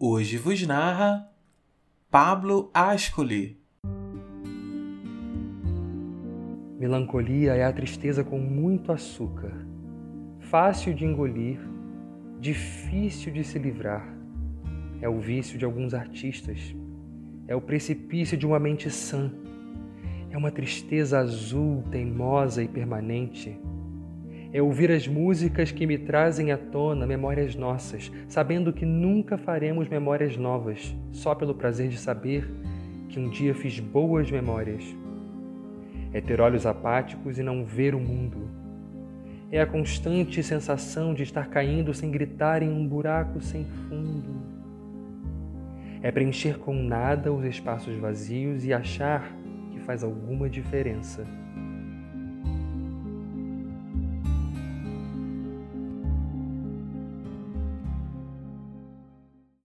Hoje vos narra Pablo Ascoli. Melancolia é a tristeza com muito açúcar, fácil de engolir, difícil de se livrar. É o vício de alguns artistas, é o precipício de uma mente sã, é uma tristeza azul, teimosa e permanente é ouvir as músicas que me trazem à tona memórias nossas, sabendo que nunca faremos memórias novas, só pelo prazer de saber que um dia fiz boas memórias. É ter olhos apáticos e não ver o mundo. É a constante sensação de estar caindo sem gritar em um buraco sem fundo. É preencher com nada os espaços vazios e achar que faz alguma diferença.